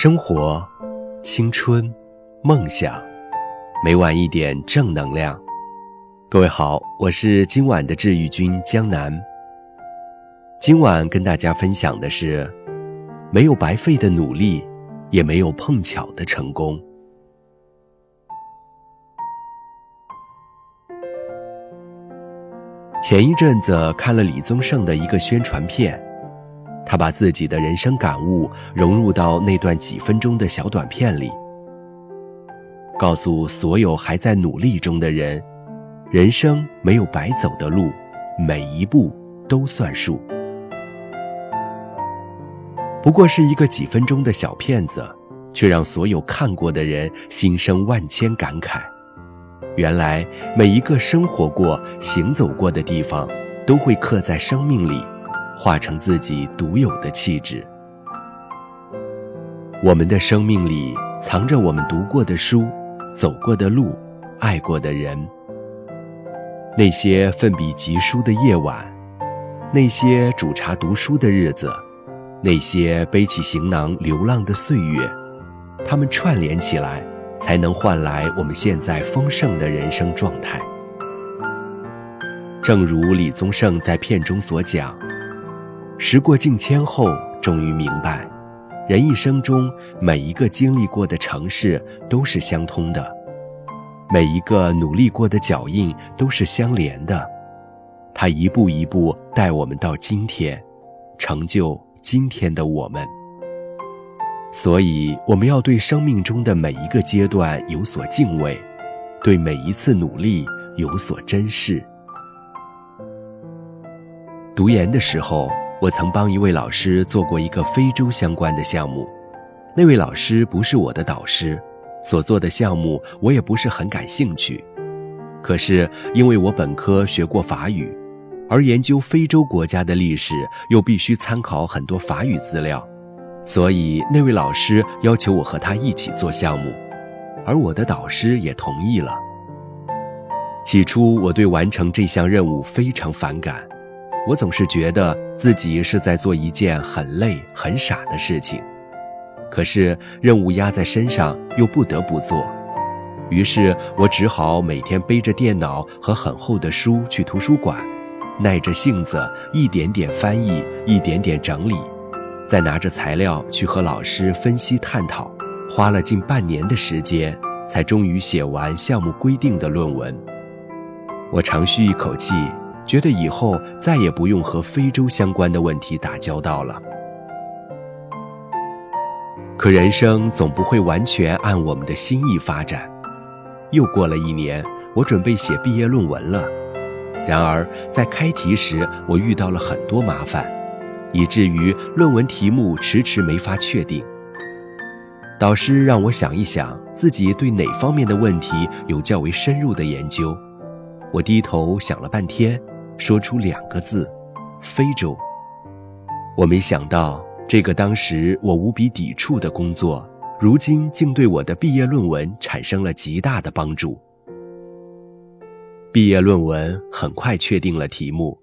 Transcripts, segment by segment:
生活、青春、梦想，每晚一点正能量。各位好，我是今晚的治愈君江南。今晚跟大家分享的是：没有白费的努力，也没有碰巧的成功。前一阵子看了李宗盛的一个宣传片。他把自己的人生感悟融入到那段几分钟的小短片里，告诉所有还在努力中的人：人生没有白走的路，每一步都算数。不过是一个几分钟的小片子，却让所有看过的人心生万千感慨。原来每一个生活过、行走过的地方，都会刻在生命里。化成自己独有的气质。我们的生命里藏着我们读过的书、走过的路、爱过的人。那些奋笔疾书的夜晚，那些煮茶读书的日子，那些背起行囊流浪的岁月，它们串联起来，才能换来我们现在丰盛的人生状态。正如李宗盛在片中所讲。时过境迁后，终于明白，人一生中每一个经历过的城市都是相通的，每一个努力过的脚印都是相连的。他一步一步带我们到今天，成就今天的我们。所以，我们要对生命中的每一个阶段有所敬畏，对每一次努力有所珍视。读研的时候。我曾帮一位老师做过一个非洲相关的项目，那位老师不是我的导师，所做的项目我也不是很感兴趣。可是因为我本科学过法语，而研究非洲国家的历史又必须参考很多法语资料，所以那位老师要求我和他一起做项目，而我的导师也同意了。起初我对完成这项任务非常反感。我总是觉得自己是在做一件很累、很傻的事情，可是任务压在身上，又不得不做，于是我只好每天背着电脑和很厚的书去图书馆，耐着性子一点点翻译，一点点整理，再拿着材料去和老师分析探讨，花了近半年的时间，才终于写完项目规定的论文。我长吁一口气。觉得以后再也不用和非洲相关的问题打交道了。可人生总不会完全按我们的心意发展。又过了一年，我准备写毕业论文了。然而在开题时，我遇到了很多麻烦，以至于论文题目迟迟没法确定。导师让我想一想，自己对哪方面的问题有较为深入的研究。我低头想了半天。说出两个字：非洲。我没想到，这个当时我无比抵触的工作，如今竟对我的毕业论文产生了极大的帮助。毕业论文很快确定了题目，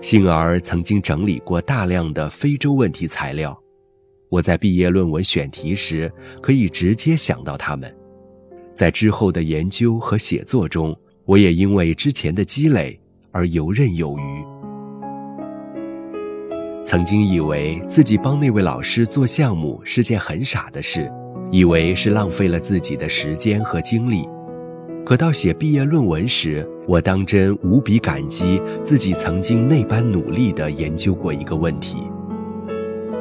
幸而曾经整理过大量的非洲问题材料，我在毕业论文选题时可以直接想到他们。在之后的研究和写作中，我也因为之前的积累。而游刃有余。曾经以为自己帮那位老师做项目是件很傻的事，以为是浪费了自己的时间和精力。可到写毕业论文时，我当真无比感激自己曾经那般努力地研究过一个问题。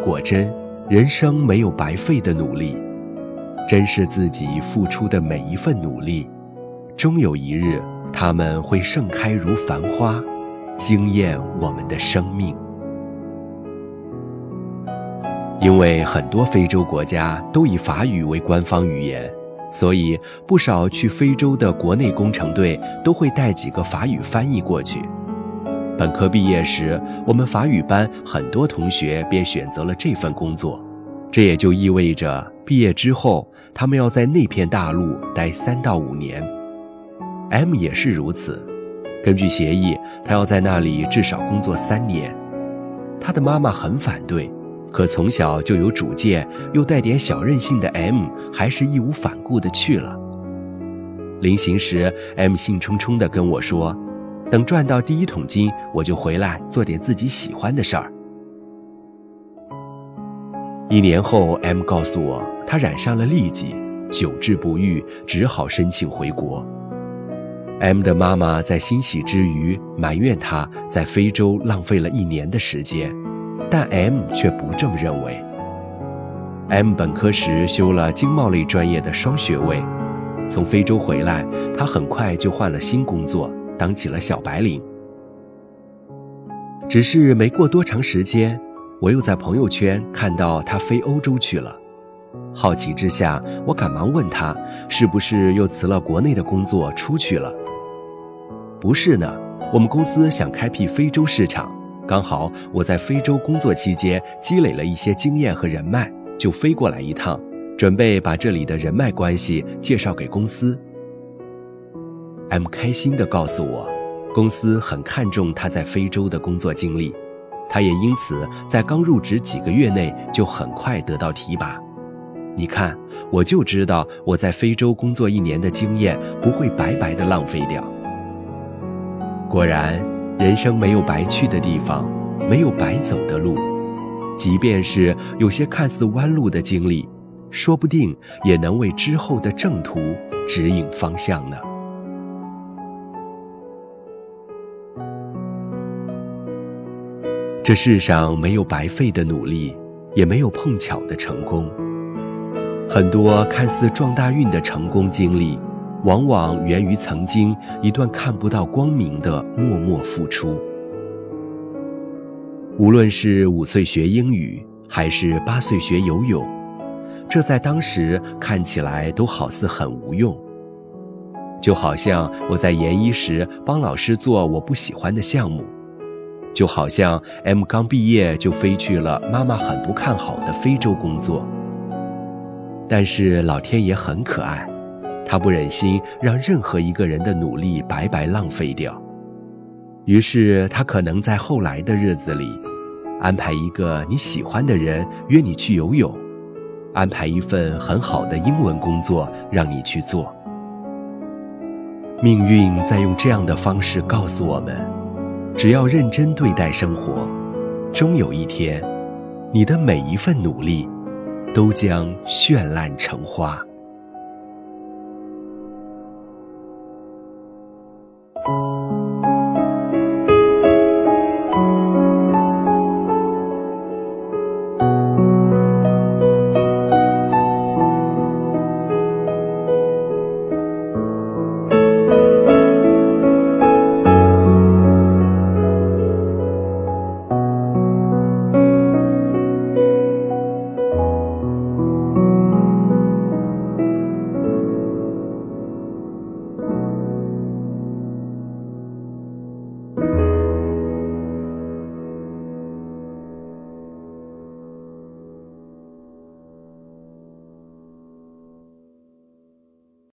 果真，人生没有白费的努力，珍视自己付出的每一份努力，终有一日。他们会盛开如繁花，惊艳我们的生命。因为很多非洲国家都以法语为官方语言，所以不少去非洲的国内工程队都会带几个法语翻译过去。本科毕业时，我们法语班很多同学便选择了这份工作，这也就意味着毕业之后，他们要在那片大陆待三到五年。M 也是如此，根据协议，他要在那里至少工作三年。他的妈妈很反对，可从小就有主见又带点小任性的 M，还是义无反顾地去了。临行时，M 兴冲冲地跟我说：“等赚到第一桶金，我就回来做点自己喜欢的事儿。”一年后，M 告诉我，他染上了痢疾，久治不愈，只好申请回国。M 的妈妈在欣喜之余埋怨他在非洲浪费了一年的时间，但 M 却不这么认为。M 本科时修了经贸类专业的双学位，从非洲回来，他很快就换了新工作，当起了小白领。只是没过多长时间，我又在朋友圈看到他飞欧洲去了。好奇之下，我赶忙问他，是不是又辞了国内的工作出去了？不是呢，我们公司想开辟非洲市场，刚好我在非洲工作期间积累了一些经验和人脉，就飞过来一趟，准备把这里的人脉关系介绍给公司。M 开心地告诉我，公司很看重他在非洲的工作经历，他也因此在刚入职几个月内就很快得到提拔。你看，我就知道我在非洲工作一年的经验不会白白的浪费掉。果然，人生没有白去的地方，没有白走的路。即便是有些看似弯路的经历，说不定也能为之后的正途指引方向呢。这世上没有白费的努力，也没有碰巧的成功。很多看似撞大运的成功经历。往往源于曾经一段看不到光明的默默付出。无论是五岁学英语，还是八岁学游泳，这在当时看起来都好似很无用。就好像我在研一时帮老师做我不喜欢的项目，就好像 M 刚毕业就飞去了妈妈很不看好的非洲工作。但是老天爷很可爱。他不忍心让任何一个人的努力白白浪费掉，于是他可能在后来的日子里，安排一个你喜欢的人约你去游泳，安排一份很好的英文工作让你去做。命运在用这样的方式告诉我们：只要认真对待生活，终有一天，你的每一份努力，都将绚烂成花。